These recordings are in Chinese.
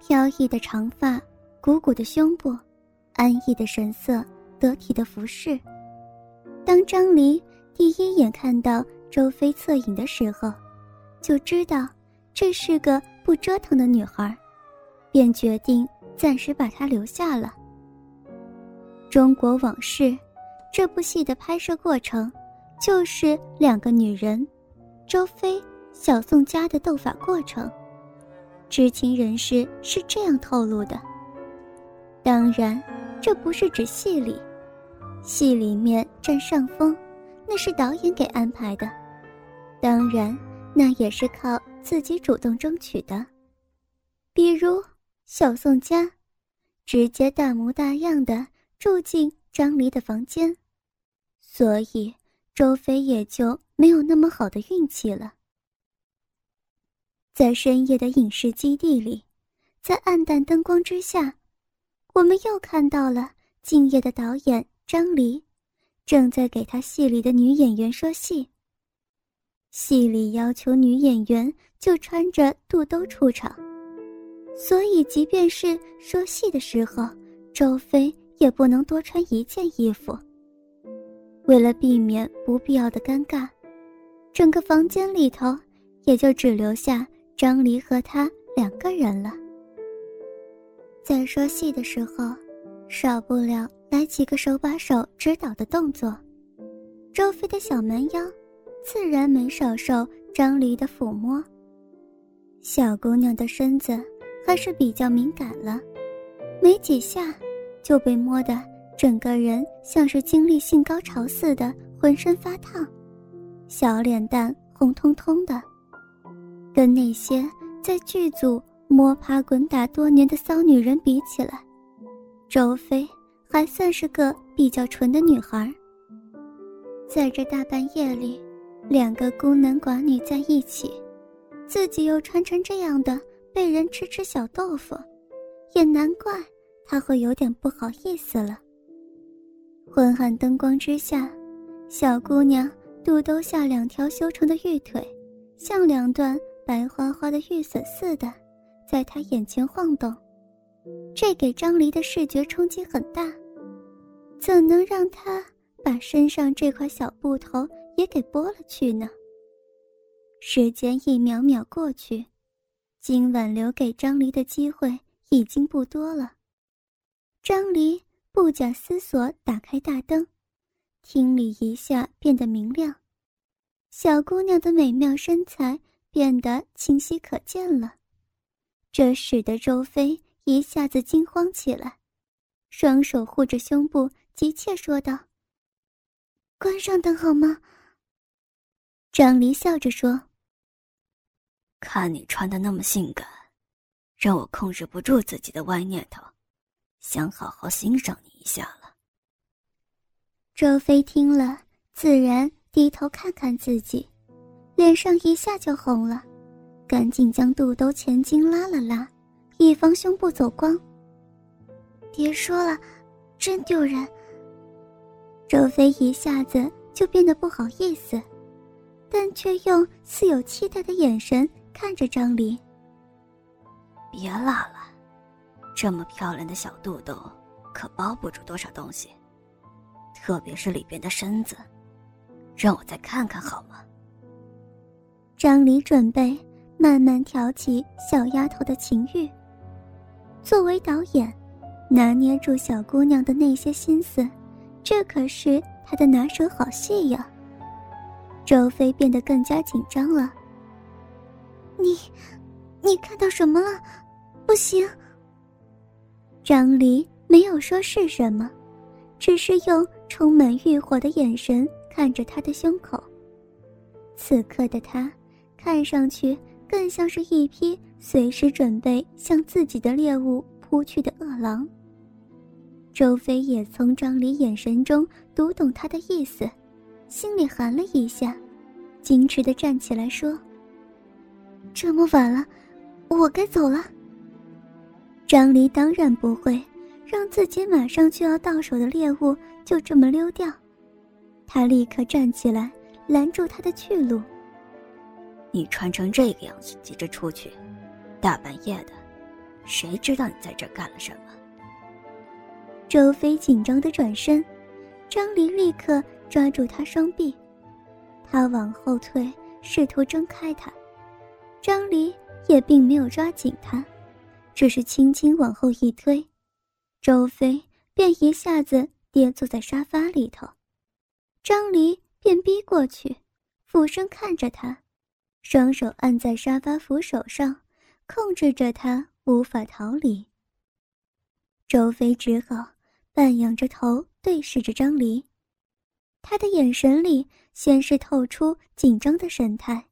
飘逸的长发，鼓鼓的胸部，安逸的神色，得体的服饰。当张离第一眼看到周飞侧影的时候，就知道这是个不折腾的女孩，便决定暂时把她留下了。《中国往事》这部戏的拍摄过程，就是两个女人，周飞、小宋家的斗法过程。知情人士是这样透露的。当然，这不是指戏里，戏里面占上风，那是导演给安排的。当然，那也是靠自己主动争取的。比如小宋家，直接大模大样的住进张离的房间，所以周飞也就没有那么好的运气了。在深夜的影视基地里，在暗淡灯光之下，我们又看到了敬业的导演张黎，正在给他戏里的女演员说戏。戏里要求女演员就穿着肚兜出场，所以即便是说戏的时候，周飞也不能多穿一件衣服。为了避免不必要的尴尬，整个房间里头也就只留下。张离和他两个人了。在说戏的时候，少不了来几个手把手指导的动作。周飞的小蛮腰，自然没少受张离的抚摸。小姑娘的身子还是比较敏感了，没几下就被摸得整个人像是经历性高潮似的，浑身发烫，小脸蛋红彤彤的。跟那些在剧组摸爬滚打多年的骚女人比起来，周飞还算是个比较纯的女孩。在这大半夜里，两个孤男寡女在一起，自己又穿成这样的，被人吃吃小豆腐，也难怪他会有点不好意思了。昏暗灯光之下，小姑娘肚兜下两条修长的玉腿，像两段。白花花的玉笋似的，在他眼前晃动，这给张离的视觉冲击很大，怎能让他把身上这块小布头也给剥了去呢？时间一秒秒过去，今晚留给张离的机会已经不多了。张离不假思索打开大灯，厅里一下变得明亮，小姑娘的美妙身材。变得清晰可见了，这使得周飞一下子惊慌起来，双手护着胸部，急切说道：“关上灯好吗？”张离笑着说：“看你穿的那么性感，让我控制不住自己的歪念头，想好好欣赏你一下了。”周飞听了，自然低头看看自己。脸上一下就红了，赶紧将肚兜前襟拉了拉，以防胸部走光。别说了，真丢人。周飞一下子就变得不好意思，但却用似有期待的眼神看着张离。别拉了，这么漂亮的小肚兜，可包不住多少东西，特别是里边的身子，让我再看看好吗？张离准备慢慢挑起小丫头的情欲。作为导演，拿捏住小姑娘的那些心思，这可是他的拿手好戏呀。周飞变得更加紧张了。你，你看到什么了？不行。张离没有说是什么，只是用充满欲火的眼神看着他的胸口。此刻的他。看上去更像是一匹随时准备向自己的猎物扑去的饿狼。周飞也从张离眼神中读懂他的意思，心里寒了一下，矜持地站起来说：“这么晚了，我该走了。”张离当然不会让自己马上就要到手的猎物就这么溜掉，他立刻站起来拦住他的去路。你穿成这个样子急着出去，大半夜的，谁知道你在这干了什么？周飞紧张的转身，张离立刻抓住他双臂，他往后退，试图挣开他。张离也并没有抓紧他，只是轻轻往后一推，周飞便一下子跌坐在沙发里头。张离便逼过去，俯身看着他，双手按在沙发扶手上，控制着他无法逃离。周飞只好半仰着头对视着张离，他的眼神里先是透出紧张的神态。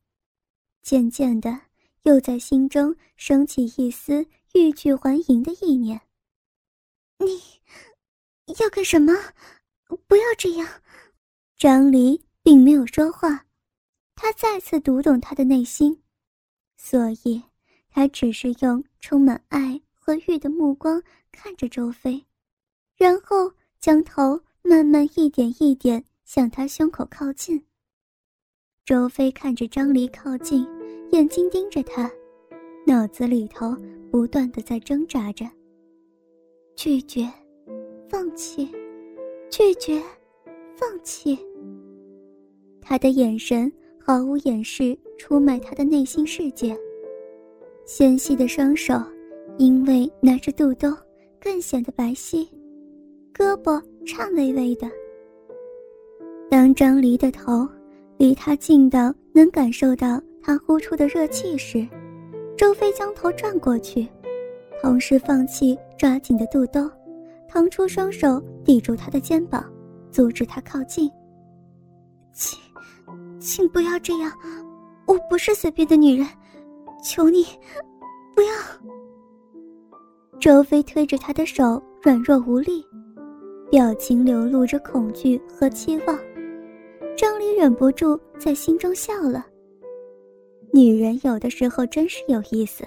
渐渐的，又在心中升起一丝欲拒还迎的意念。你要干什么？不要这样！张离并没有说话，他再次读懂他的内心，所以他只是用充满爱和欲的目光看着周飞，然后将头慢慢一点一点向他胸口靠近。周飞看着张离靠近。眼睛盯着他，脑子里头不断的在挣扎着。拒绝，放弃，拒绝，放弃。他的眼神毫无掩饰，出卖他的内心世界。纤细的双手，因为拿着肚兜，更显得白皙，胳膊颤巍巍的。当张离的头离他近到能感受到。他呼出的热气时，周飞将头转过去，同时放弃抓紧的肚兜，腾出双手抵住他的肩膀，阻止他靠近。请，请不要这样，我不是随便的女人，求你，不要。周飞推着他的手软弱无力，表情流露着恐惧和期望。张离忍不住在心中笑了。女人有的时候真是有意思，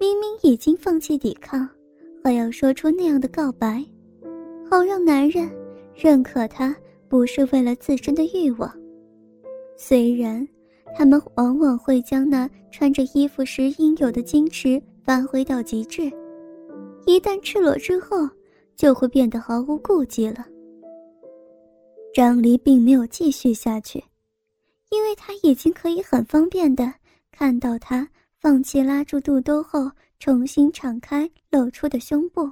明明已经放弃抵抗，还要说出那样的告白，好让男人认可她不是为了自身的欲望。虽然他们往往会将那穿着衣服时应有的矜持发挥到极致，一旦赤裸之后，就会变得毫无顾忌了。张离并没有继续下去。因为他已经可以很方便的看到他放弃拉住肚兜后重新敞开露出的胸部。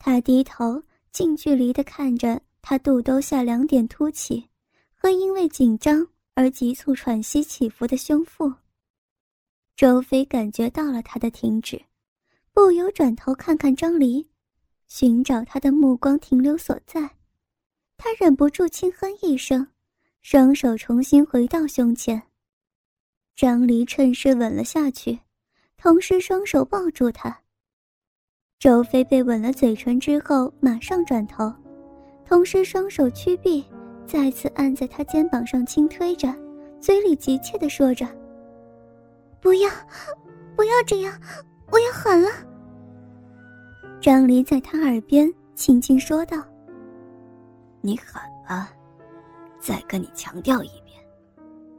他低头近距离的看着他肚兜下两点凸起和因为紧张而急促喘息起伏的胸腹。周飞感觉到了他的停止，不由转头看看张离，寻找他的目光停留所在。他忍不住轻哼一声。双手重新回到胸前，张离趁势吻了下去，同时双手抱住他。周飞被吻了嘴唇之后，马上转头，同时双手屈臂，再次按在他肩膀上轻推着，嘴里急切地说着：“不要，不要这样，我要喊了。”张离在他耳边轻轻说道：“你喊啊。”再跟你强调一遍，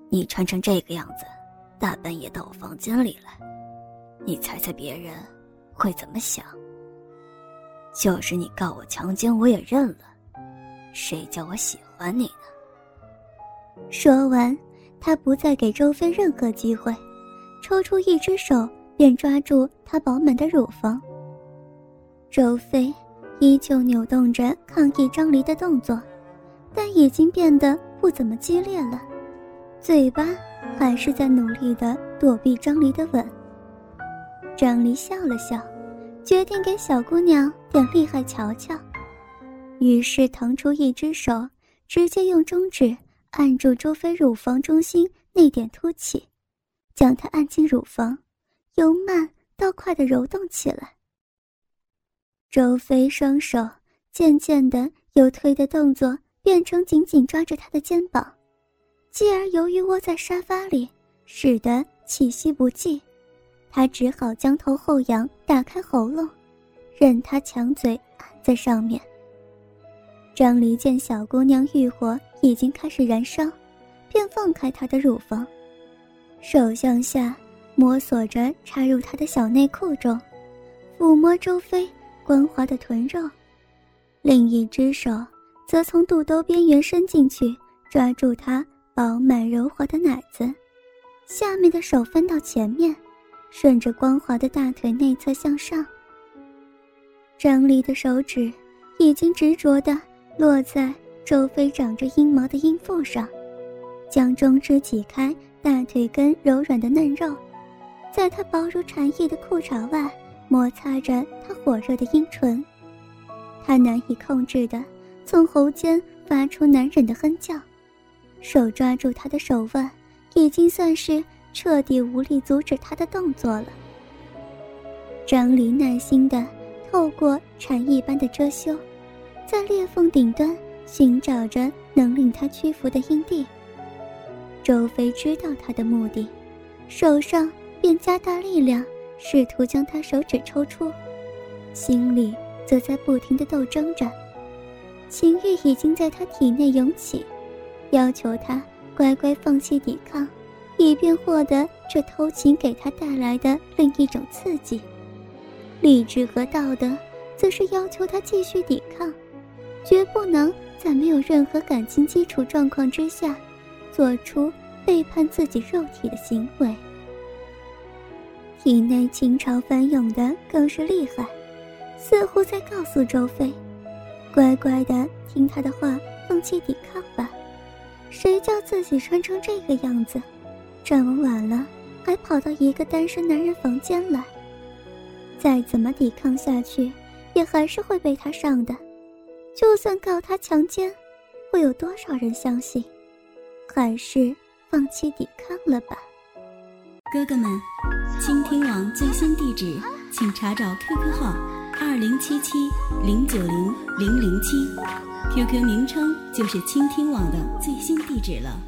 你穿成这个样子，大半夜到我房间里来，你猜猜别人会怎么想？就是你告我强奸，我也认了，谁叫我喜欢你呢？说完，他不再给周飞任何机会，抽出一只手便抓住他饱满的乳房。周飞依旧扭动着抗议张离的动作。但已经变得不怎么激烈了，嘴巴还是在努力的躲避张离的吻。张离笑了笑，决定给小姑娘点厉害瞧瞧，于是腾出一只手，直接用中指按住周飞乳房中心那点凸起，将她按进乳房，由慢到快的揉动起来。周飞双手渐渐的由推的动作。变成紧紧抓着他的肩膀，继而由于窝在沙发里，使得气息不济，他只好将头后仰，打开喉咙，任他强嘴按在上面。张离见小姑娘欲火已经开始燃烧，便放开她的乳房，手向下摸索着插入她的小内裤中，抚摸周飞光滑的臀肉，另一只手则从肚兜边缘伸进去，抓住他饱满柔滑的奶子，下面的手翻到前面，顺着光滑的大腿内侧向上。张离的手指已经执着的落在周飞长着阴毛的阴腹上，将中指挤开大腿根柔软的嫩肉。在他薄如蝉翼的裤衩外摩擦着他火热的阴唇，他难以控制的从喉间发出难忍的哼叫，手抓住他的手腕，已经算是彻底无力阻止他的动作了。张离耐心的透过蝉翼般的遮羞，在裂缝顶端寻找着能令他屈服的阴地。周飞知道他的目的，手上。便加大力量，试图将他手指抽出，心里则在不停的斗争着。情欲已经在他体内涌起，要求他乖乖放弃抵抗，以便获得这偷情给他带来的另一种刺激。理智和道德则是要求他继续抵，绝不能在没有任何感情基础状况之下，做出背叛自己肉体的行为。体内情潮翻涌的更是厉害，似乎在告诉周飞：“乖乖的听他的话，放弃抵抗吧。谁叫自己穿成这个样子，这么晚了还跑到一个单身男人房间来？再怎么抵抗下去，也还是会被他上的。就算告他强奸，会有多少人相信？还是放弃抵抗了吧。”哥哥们。倾听网最新地址，请查找 QQ 号二零七七零九零零零七，QQ 名称就是倾听网的最新地址了。